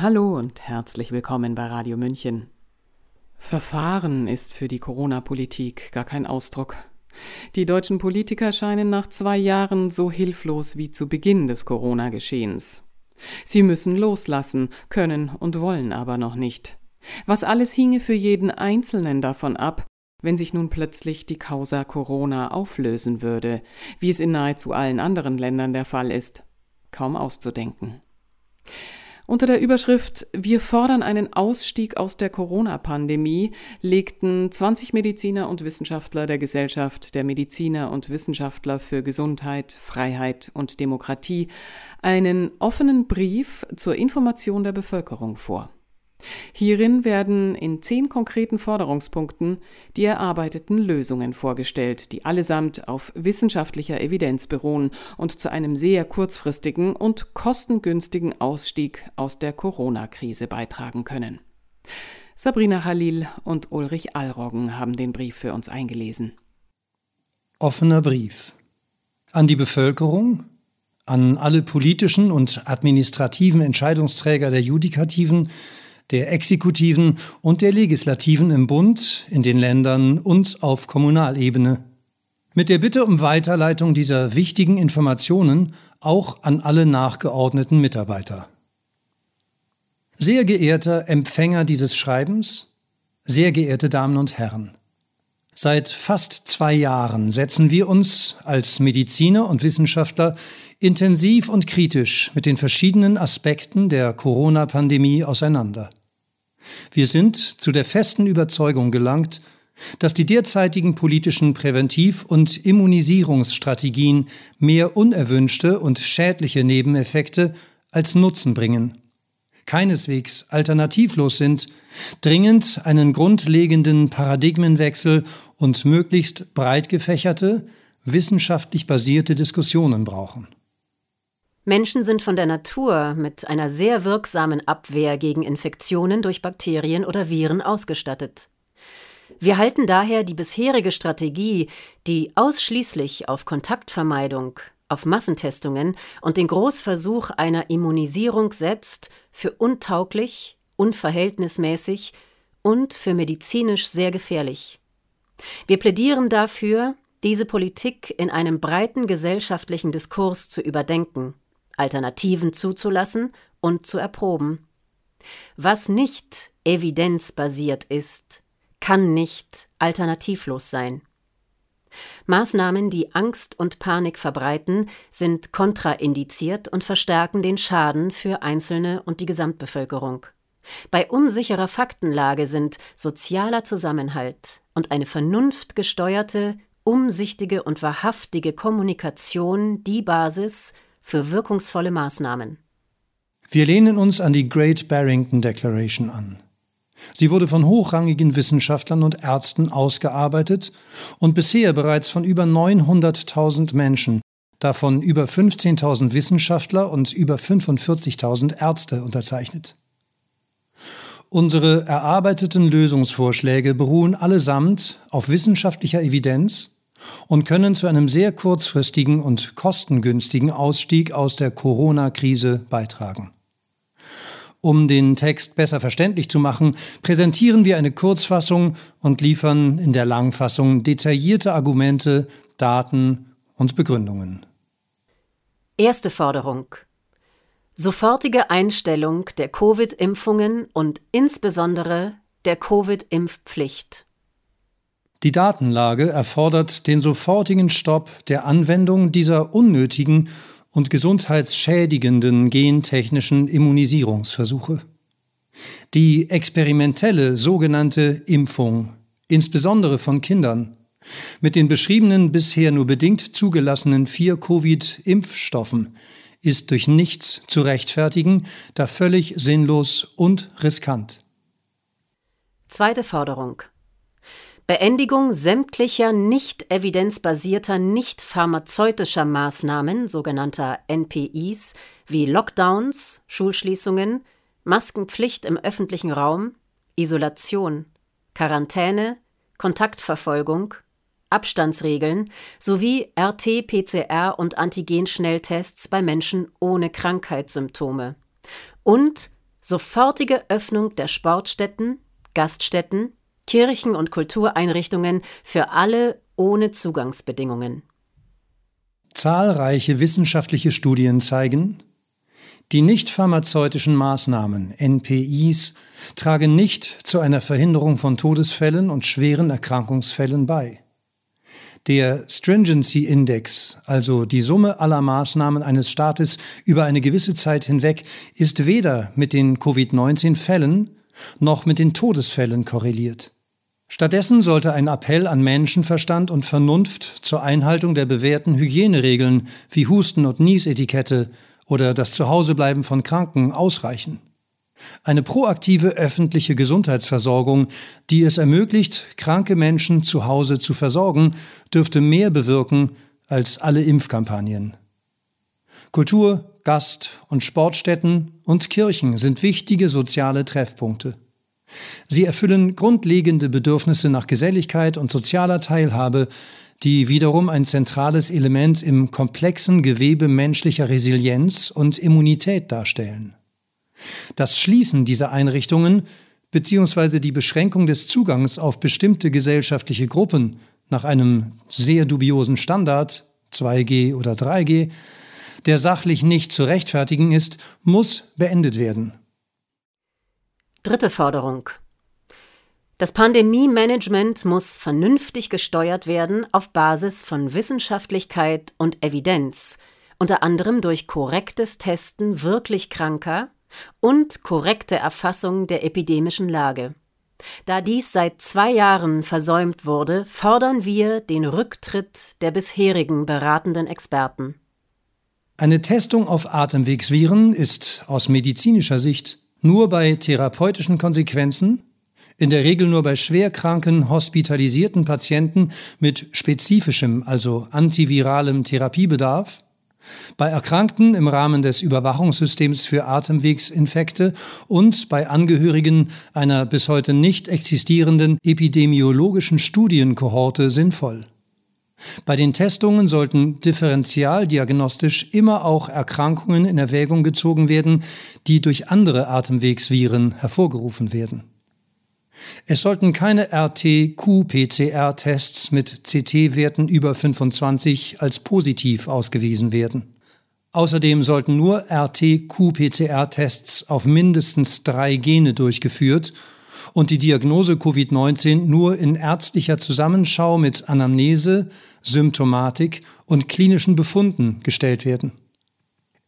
Hallo und herzlich willkommen bei Radio München. Verfahren ist für die Corona-Politik gar kein Ausdruck. Die deutschen Politiker scheinen nach zwei Jahren so hilflos wie zu Beginn des Corona-Geschehens. Sie müssen loslassen, können und wollen aber noch nicht. Was alles hinge für jeden Einzelnen davon ab, wenn sich nun plötzlich die Causa Corona auflösen würde, wie es in nahezu allen anderen Ländern der Fall ist, kaum auszudenken. Unter der Überschrift Wir fordern einen Ausstieg aus der Corona-Pandemie legten 20 Mediziner und Wissenschaftler der Gesellschaft der Mediziner und Wissenschaftler für Gesundheit, Freiheit und Demokratie einen offenen Brief zur Information der Bevölkerung vor. Hierin werden in zehn konkreten Forderungspunkten die erarbeiteten Lösungen vorgestellt, die allesamt auf wissenschaftlicher Evidenz beruhen und zu einem sehr kurzfristigen und kostengünstigen Ausstieg aus der Corona-Krise beitragen können. Sabrina Khalil und Ulrich Allroggen haben den Brief für uns eingelesen. Offener Brief an die Bevölkerung, an alle politischen und administrativen Entscheidungsträger der Judikativen, der Exekutiven und der Legislativen im Bund, in den Ländern und auf Kommunalebene. Mit der Bitte um Weiterleitung dieser wichtigen Informationen auch an alle nachgeordneten Mitarbeiter. Sehr geehrter Empfänger dieses Schreibens, sehr geehrte Damen und Herren, Seit fast zwei Jahren setzen wir uns als Mediziner und Wissenschaftler intensiv und kritisch mit den verschiedenen Aspekten der Corona-Pandemie auseinander. Wir sind zu der festen Überzeugung gelangt, dass die derzeitigen politischen Präventiv- und Immunisierungsstrategien mehr unerwünschte und schädliche Nebeneffekte als Nutzen bringen, keineswegs alternativlos sind, dringend einen grundlegenden Paradigmenwechsel und möglichst breit gefächerte, wissenschaftlich basierte Diskussionen brauchen. Menschen sind von der Natur mit einer sehr wirksamen Abwehr gegen Infektionen durch Bakterien oder Viren ausgestattet. Wir halten daher die bisherige Strategie, die ausschließlich auf Kontaktvermeidung, auf Massentestungen und den Großversuch einer Immunisierung setzt, für untauglich, unverhältnismäßig und für medizinisch sehr gefährlich. Wir plädieren dafür, diese Politik in einem breiten gesellschaftlichen Diskurs zu überdenken. Alternativen zuzulassen und zu erproben. Was nicht evidenzbasiert ist, kann nicht alternativlos sein. Maßnahmen, die Angst und Panik verbreiten, sind kontraindiziert und verstärken den Schaden für Einzelne und die Gesamtbevölkerung. Bei unsicherer Faktenlage sind sozialer Zusammenhalt und eine vernunftgesteuerte, umsichtige und wahrhaftige Kommunikation die Basis für wirkungsvolle Maßnahmen. Wir lehnen uns an die Great Barrington Declaration an. Sie wurde von hochrangigen Wissenschaftlern und Ärzten ausgearbeitet und bisher bereits von über 900.000 Menschen, davon über 15.000 Wissenschaftler und über 45.000 Ärzte unterzeichnet. Unsere erarbeiteten Lösungsvorschläge beruhen allesamt auf wissenschaftlicher Evidenz und können zu einem sehr kurzfristigen und kostengünstigen Ausstieg aus der Corona-Krise beitragen. Um den Text besser verständlich zu machen, präsentieren wir eine Kurzfassung und liefern in der Langfassung detaillierte Argumente, Daten und Begründungen. Erste Forderung. Sofortige Einstellung der Covid-Impfungen und insbesondere der Covid-Impfpflicht. Die Datenlage erfordert den sofortigen Stopp der Anwendung dieser unnötigen und gesundheitsschädigenden gentechnischen Immunisierungsversuche. Die experimentelle sogenannte Impfung, insbesondere von Kindern, mit den beschriebenen bisher nur bedingt zugelassenen vier Covid-Impfstoffen ist durch nichts zu rechtfertigen, da völlig sinnlos und riskant. Zweite Forderung. Beendigung sämtlicher nicht evidenzbasierter, nicht pharmazeutischer Maßnahmen, sogenannter NPIs, wie Lockdowns, Schulschließungen, Maskenpflicht im öffentlichen Raum, Isolation, Quarantäne, Kontaktverfolgung, Abstandsregeln sowie RT, PCR und Antigenschnelltests bei Menschen ohne Krankheitssymptome und sofortige Öffnung der Sportstätten, Gaststätten, Kirchen und Kultureinrichtungen für alle ohne Zugangsbedingungen. Zahlreiche wissenschaftliche Studien zeigen, die nicht pharmazeutischen Maßnahmen, NPIs, tragen nicht zu einer Verhinderung von Todesfällen und schweren Erkrankungsfällen bei. Der Stringency Index, also die Summe aller Maßnahmen eines Staates über eine gewisse Zeit hinweg, ist weder mit den Covid-19-Fällen noch mit den Todesfällen korreliert. Stattdessen sollte ein Appell an Menschenverstand und Vernunft zur Einhaltung der bewährten Hygieneregeln wie Husten- und Niesetikette oder das Zuhausebleiben von Kranken ausreichen. Eine proaktive öffentliche Gesundheitsversorgung, die es ermöglicht, kranke Menschen zu Hause zu versorgen, dürfte mehr bewirken als alle Impfkampagnen. Kultur, Gast- und Sportstätten und Kirchen sind wichtige soziale Treffpunkte. Sie erfüllen grundlegende Bedürfnisse nach Geselligkeit und sozialer Teilhabe, die wiederum ein zentrales Element im komplexen Gewebe menschlicher Resilienz und Immunität darstellen. Das Schließen dieser Einrichtungen bzw. die Beschränkung des Zugangs auf bestimmte gesellschaftliche Gruppen nach einem sehr dubiosen Standard 2G oder 3G, der sachlich nicht zu rechtfertigen ist, muss beendet werden. Dritte Forderung. Das Pandemie-Management muss vernünftig gesteuert werden auf Basis von Wissenschaftlichkeit und Evidenz, unter anderem durch korrektes Testen wirklich Kranker und korrekte Erfassung der epidemischen Lage. Da dies seit zwei Jahren versäumt wurde, fordern wir den Rücktritt der bisherigen beratenden Experten. Eine Testung auf Atemwegsviren ist aus medizinischer Sicht nur bei therapeutischen Konsequenzen in der Regel nur bei schwerkranken, hospitalisierten Patienten mit spezifischem, also antiviralem Therapiebedarf, bei Erkrankten im Rahmen des Überwachungssystems für Atemwegsinfekte und bei Angehörigen einer bis heute nicht existierenden epidemiologischen Studienkohorte sinnvoll. Bei den Testungen sollten differentialdiagnostisch immer auch Erkrankungen in Erwägung gezogen werden, die durch andere Atemwegsviren hervorgerufen werden. Es sollten keine RT-Q-PCR-Tests mit CT-Werten über 25 als positiv ausgewiesen werden. Außerdem sollten nur RT-Q-PCR-Tests auf mindestens drei Gene durchgeführt und die Diagnose Covid-19 nur in ärztlicher Zusammenschau mit Anamnese, Symptomatik und klinischen Befunden gestellt werden.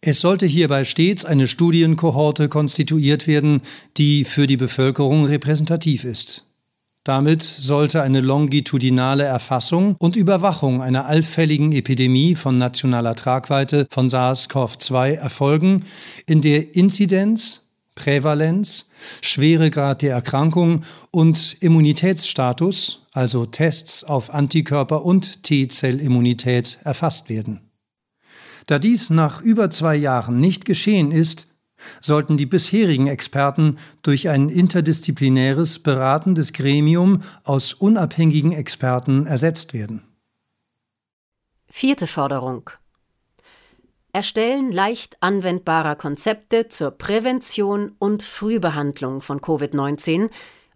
Es sollte hierbei stets eine Studienkohorte konstituiert werden, die für die Bevölkerung repräsentativ ist. Damit sollte eine longitudinale Erfassung und Überwachung einer allfälligen Epidemie von nationaler Tragweite von SARS-CoV-2 erfolgen, in der Inzidenz, Prävalenz, Schweregrad der Erkrankung und Immunitätsstatus, also Tests auf Antikörper und T-Zellimmunität, erfasst werden. Da dies nach über zwei Jahren nicht geschehen ist, sollten die bisherigen Experten durch ein interdisziplinäres beratendes Gremium aus unabhängigen Experten ersetzt werden. Vierte Forderung. Erstellen leicht anwendbarer Konzepte zur Prävention und Frühbehandlung von Covid-19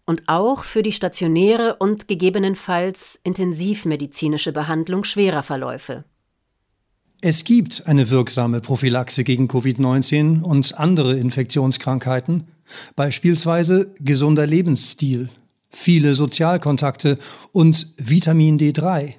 und auch für die stationäre und gegebenenfalls intensivmedizinische Behandlung schwerer Verläufe. Es gibt eine wirksame Prophylaxe gegen Covid-19 und andere Infektionskrankheiten, beispielsweise gesunder Lebensstil, viele Sozialkontakte und Vitamin D3.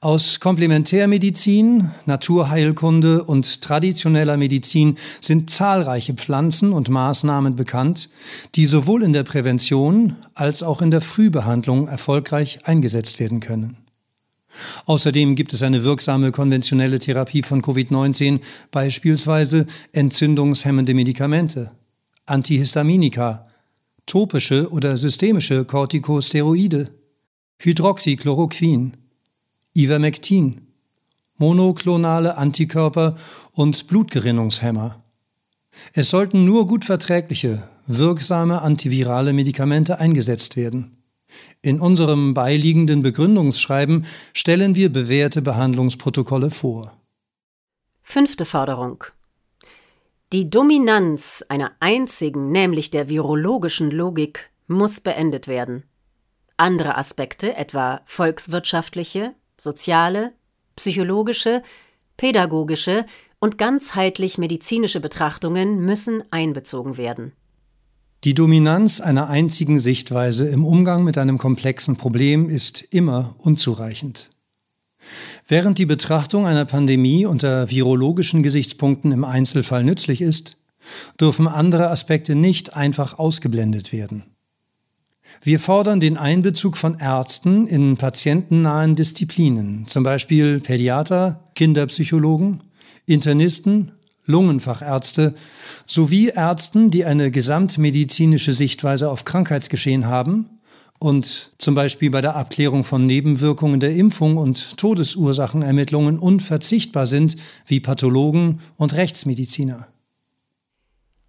Aus Komplementärmedizin, Naturheilkunde und traditioneller Medizin sind zahlreiche Pflanzen und Maßnahmen bekannt, die sowohl in der Prävention als auch in der Frühbehandlung erfolgreich eingesetzt werden können. Außerdem gibt es eine wirksame konventionelle Therapie von Covid-19, beispielsweise entzündungshemmende Medikamente, Antihistaminika, topische oder systemische Corticosteroide, Hydroxychloroquin, Ivermectin, monoklonale Antikörper und Blutgerinnungshemmer. Es sollten nur gut verträgliche, wirksame antivirale Medikamente eingesetzt werden. In unserem beiliegenden Begründungsschreiben stellen wir bewährte Behandlungsprotokolle vor. Fünfte Forderung. Die Dominanz einer einzigen, nämlich der virologischen Logik, muss beendet werden. Andere Aspekte, etwa volkswirtschaftliche, soziale, psychologische, pädagogische und ganzheitlich medizinische Betrachtungen müssen einbezogen werden. Die Dominanz einer einzigen Sichtweise im Umgang mit einem komplexen Problem ist immer unzureichend. Während die Betrachtung einer Pandemie unter virologischen Gesichtspunkten im Einzelfall nützlich ist, dürfen andere Aspekte nicht einfach ausgeblendet werden. Wir fordern den Einbezug von Ärzten in patientennahen Disziplinen, zum Beispiel Pädiater, Kinderpsychologen, Internisten, Lungenfachärzte sowie Ärzten, die eine gesamtmedizinische Sichtweise auf Krankheitsgeschehen haben und zum Beispiel bei der Abklärung von Nebenwirkungen der Impfung und Todesursachenermittlungen unverzichtbar sind, wie Pathologen und Rechtsmediziner.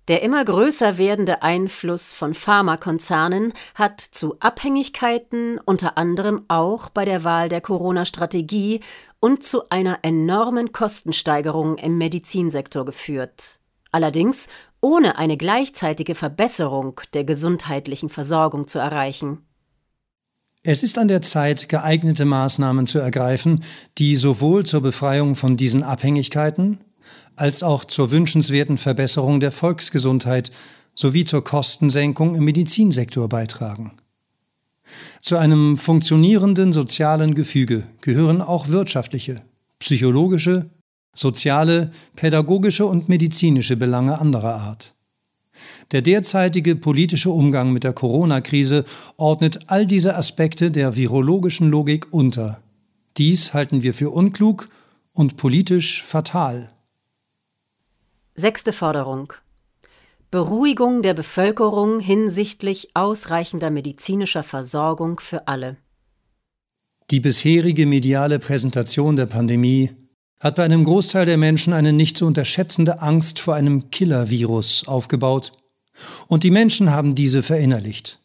Der immer größer werdende Einfluss von Pharmakonzernen hat zu Abhängigkeiten unter anderem auch bei der Wahl der Corona-Strategie und zu einer enormen Kostensteigerung im Medizinsektor geführt. Allerdings ohne eine gleichzeitige Verbesserung der gesundheitlichen Versorgung zu erreichen. Es ist an der Zeit, geeignete Maßnahmen zu ergreifen, die sowohl zur Befreiung von diesen Abhängigkeiten als auch zur wünschenswerten Verbesserung der Volksgesundheit sowie zur Kostensenkung im Medizinsektor beitragen. Zu einem funktionierenden sozialen Gefüge gehören auch wirtschaftliche, psychologische, soziale, pädagogische und medizinische Belange anderer Art. Der derzeitige politische Umgang mit der Corona-Krise ordnet all diese Aspekte der virologischen Logik unter. Dies halten wir für unklug und politisch fatal. Sechste Forderung. Beruhigung der Bevölkerung hinsichtlich ausreichender medizinischer Versorgung für alle. Die bisherige mediale Präsentation der Pandemie hat bei einem Großteil der Menschen eine nicht zu unterschätzende Angst vor einem Killer-Virus aufgebaut. Und die Menschen haben diese verinnerlicht.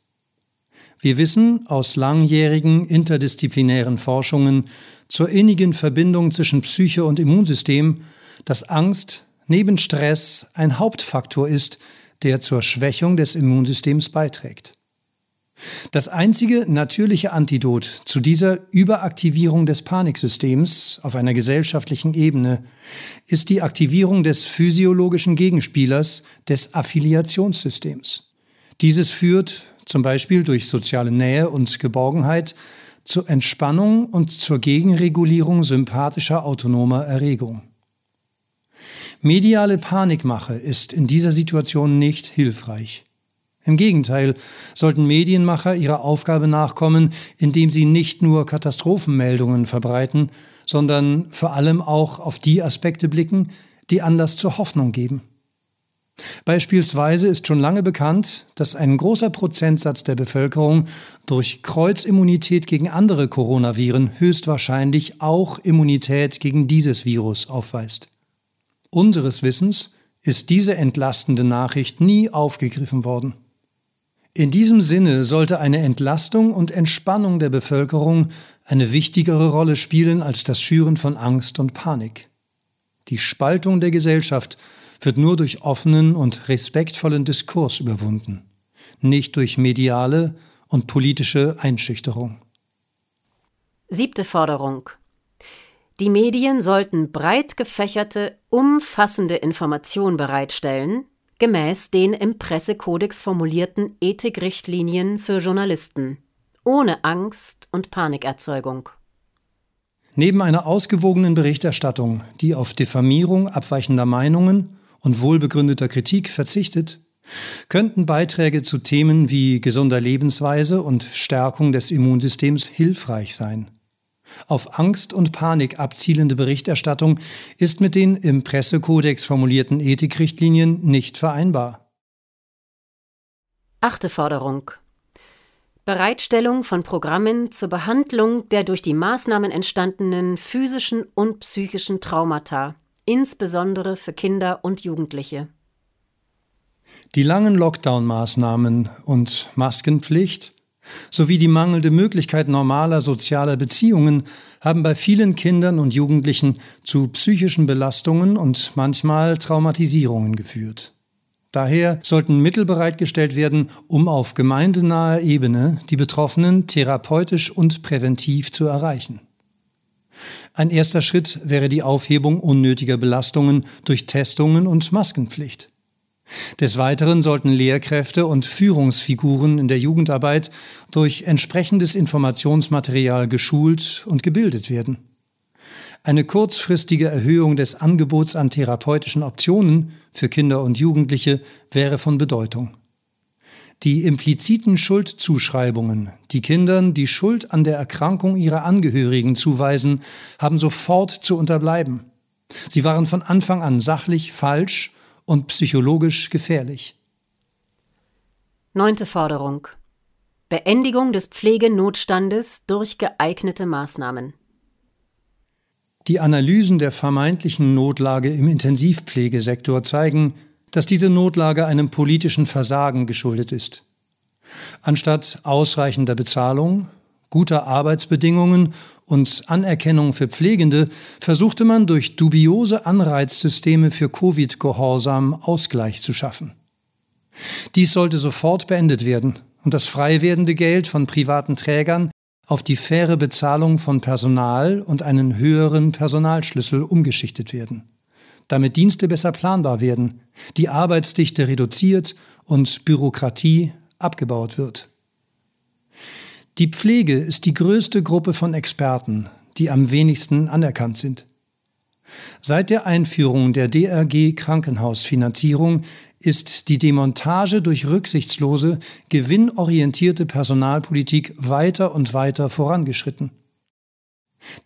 Wir wissen aus langjährigen interdisziplinären Forschungen zur innigen Verbindung zwischen Psyche und Immunsystem, dass Angst neben Stress ein Hauptfaktor ist, der zur Schwächung des Immunsystems beiträgt. Das einzige natürliche Antidot zu dieser Überaktivierung des Paniksystems auf einer gesellschaftlichen Ebene ist die Aktivierung des physiologischen Gegenspielers des Affiliationssystems. Dieses führt, zum Beispiel durch soziale Nähe und Geborgenheit, zur Entspannung und zur Gegenregulierung sympathischer autonomer Erregung. Mediale Panikmache ist in dieser Situation nicht hilfreich. Im Gegenteil, sollten Medienmacher ihrer Aufgabe nachkommen, indem sie nicht nur Katastrophenmeldungen verbreiten, sondern vor allem auch auf die Aspekte blicken, die Anlass zur Hoffnung geben. Beispielsweise ist schon lange bekannt, dass ein großer Prozentsatz der Bevölkerung durch Kreuzimmunität gegen andere Coronaviren höchstwahrscheinlich auch Immunität gegen dieses Virus aufweist. Unseres Wissens ist diese entlastende Nachricht nie aufgegriffen worden. In diesem Sinne sollte eine Entlastung und Entspannung der Bevölkerung eine wichtigere Rolle spielen als das Schüren von Angst und Panik. Die Spaltung der Gesellschaft wird nur durch offenen und respektvollen Diskurs überwunden, nicht durch mediale und politische Einschüchterung. Siebte Forderung die Medien sollten breit gefächerte, umfassende Informationen bereitstellen, gemäß den im Pressekodex formulierten Ethikrichtlinien für Journalisten, ohne Angst und Panikerzeugung. Neben einer ausgewogenen Berichterstattung, die auf Diffamierung abweichender Meinungen und wohlbegründeter Kritik verzichtet, könnten Beiträge zu Themen wie gesunder Lebensweise und Stärkung des Immunsystems hilfreich sein. Auf Angst und Panik abzielende Berichterstattung ist mit den im Pressekodex formulierten Ethikrichtlinien nicht vereinbar. Achte Forderung. Bereitstellung von Programmen zur Behandlung der durch die Maßnahmen entstandenen physischen und psychischen Traumata, insbesondere für Kinder und Jugendliche. Die langen Lockdown-Maßnahmen und Maskenpflicht sowie die mangelnde Möglichkeit normaler sozialer Beziehungen haben bei vielen Kindern und Jugendlichen zu psychischen Belastungen und manchmal Traumatisierungen geführt. Daher sollten Mittel bereitgestellt werden, um auf gemeindenaher Ebene die Betroffenen therapeutisch und präventiv zu erreichen. Ein erster Schritt wäre die Aufhebung unnötiger Belastungen durch Testungen und Maskenpflicht. Des Weiteren sollten Lehrkräfte und Führungsfiguren in der Jugendarbeit durch entsprechendes Informationsmaterial geschult und gebildet werden. Eine kurzfristige Erhöhung des Angebots an therapeutischen Optionen für Kinder und Jugendliche wäre von Bedeutung. Die impliziten Schuldzuschreibungen, die Kindern die Schuld an der Erkrankung ihrer Angehörigen zuweisen, haben sofort zu unterbleiben. Sie waren von Anfang an sachlich falsch und psychologisch gefährlich. Neunte Forderung. Beendigung des Pflegenotstandes durch geeignete Maßnahmen. Die Analysen der vermeintlichen Notlage im Intensivpflegesektor zeigen, dass diese Notlage einem politischen Versagen geschuldet ist. Anstatt ausreichender Bezahlung, guter Arbeitsbedingungen und Anerkennung für Pflegende versuchte man durch dubiose Anreizsysteme für Covid-Gehorsam Ausgleich zu schaffen. Dies sollte sofort beendet werden und das frei werdende Geld von privaten Trägern auf die faire Bezahlung von Personal und einen höheren Personalschlüssel umgeschichtet werden, damit Dienste besser planbar werden, die Arbeitsdichte reduziert und Bürokratie abgebaut wird. Die Pflege ist die größte Gruppe von Experten, die am wenigsten anerkannt sind. Seit der Einführung der DRG Krankenhausfinanzierung ist die Demontage durch rücksichtslose, gewinnorientierte Personalpolitik weiter und weiter vorangeschritten.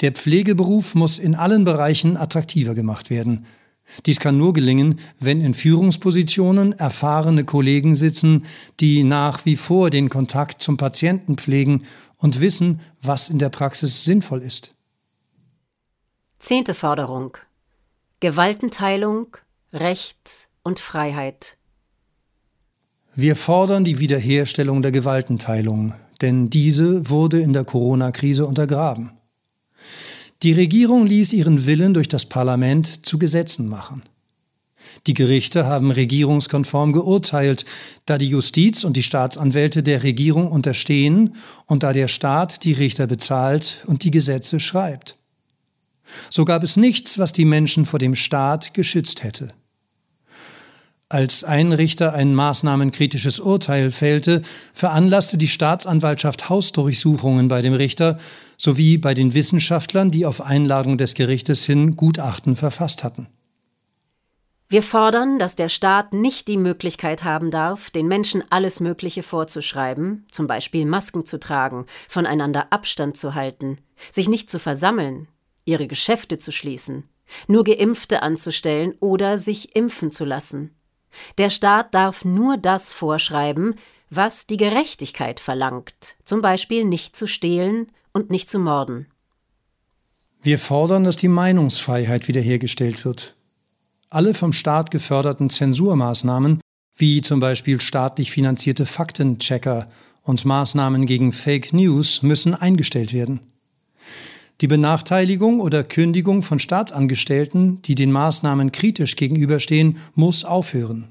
Der Pflegeberuf muss in allen Bereichen attraktiver gemacht werden, dies kann nur gelingen, wenn in Führungspositionen erfahrene Kollegen sitzen, die nach wie vor den Kontakt zum Patienten pflegen und wissen, was in der Praxis sinnvoll ist. Zehnte Forderung. Gewaltenteilung, Recht und Freiheit. Wir fordern die Wiederherstellung der Gewaltenteilung, denn diese wurde in der Corona-Krise untergraben. Die Regierung ließ ihren Willen durch das Parlament zu Gesetzen machen. Die Gerichte haben regierungskonform geurteilt, da die Justiz und die Staatsanwälte der Regierung unterstehen und da der Staat die Richter bezahlt und die Gesetze schreibt. So gab es nichts, was die Menschen vor dem Staat geschützt hätte. Als ein Richter ein maßnahmenkritisches Urteil fällte, veranlasste die Staatsanwaltschaft Hausdurchsuchungen bei dem Richter sowie bei den Wissenschaftlern, die auf Einladung des Gerichtes hin Gutachten verfasst hatten. Wir fordern, dass der Staat nicht die Möglichkeit haben darf, den Menschen alles Mögliche vorzuschreiben, zum Beispiel Masken zu tragen, voneinander Abstand zu halten, sich nicht zu versammeln, ihre Geschäfte zu schließen, nur Geimpfte anzustellen oder sich impfen zu lassen. Der Staat darf nur das vorschreiben, was die Gerechtigkeit verlangt, zum Beispiel nicht zu stehlen und nicht zu morden. Wir fordern, dass die Meinungsfreiheit wiederhergestellt wird. Alle vom Staat geförderten Zensurmaßnahmen, wie zum Beispiel staatlich finanzierte Faktenchecker und Maßnahmen gegen Fake News, müssen eingestellt werden. Die Benachteiligung oder Kündigung von Staatsangestellten, die den Maßnahmen kritisch gegenüberstehen, muss aufhören.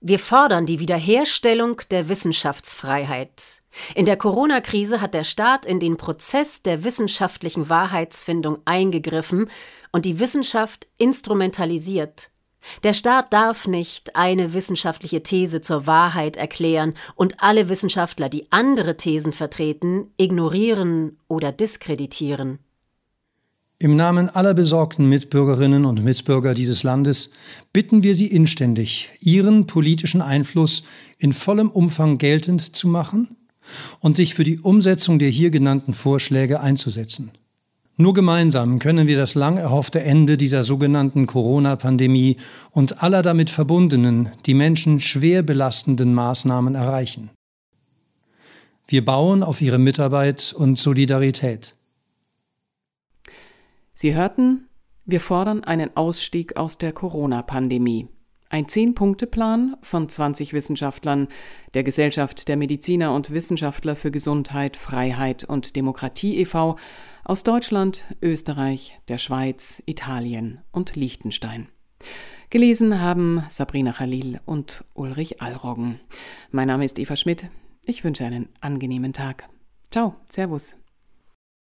Wir fordern die Wiederherstellung der Wissenschaftsfreiheit. In der Corona-Krise hat der Staat in den Prozess der wissenschaftlichen Wahrheitsfindung eingegriffen und die Wissenschaft instrumentalisiert. Der Staat darf nicht eine wissenschaftliche These zur Wahrheit erklären und alle Wissenschaftler, die andere Thesen vertreten, ignorieren oder diskreditieren. Im Namen aller besorgten Mitbürgerinnen und Mitbürger dieses Landes bitten wir Sie inständig, Ihren politischen Einfluss in vollem Umfang geltend zu machen und sich für die Umsetzung der hier genannten Vorschläge einzusetzen. Nur gemeinsam können wir das lang erhoffte Ende dieser sogenannten Corona-Pandemie und aller damit verbundenen, die Menschen schwer belastenden Maßnahmen erreichen. Wir bauen auf Ihre Mitarbeit und Solidarität. Sie hörten, wir fordern einen Ausstieg aus der Corona-Pandemie. Ein Zehn-Punkte-Plan von 20 Wissenschaftlern der Gesellschaft der Mediziner und Wissenschaftler für Gesundheit, Freiheit und Demokratie e.V. aus Deutschland, Österreich, der Schweiz, Italien und Liechtenstein. Gelesen haben Sabrina Khalil und Ulrich Allroggen. Mein Name ist Eva Schmidt. Ich wünsche einen angenehmen Tag. Ciao, Servus.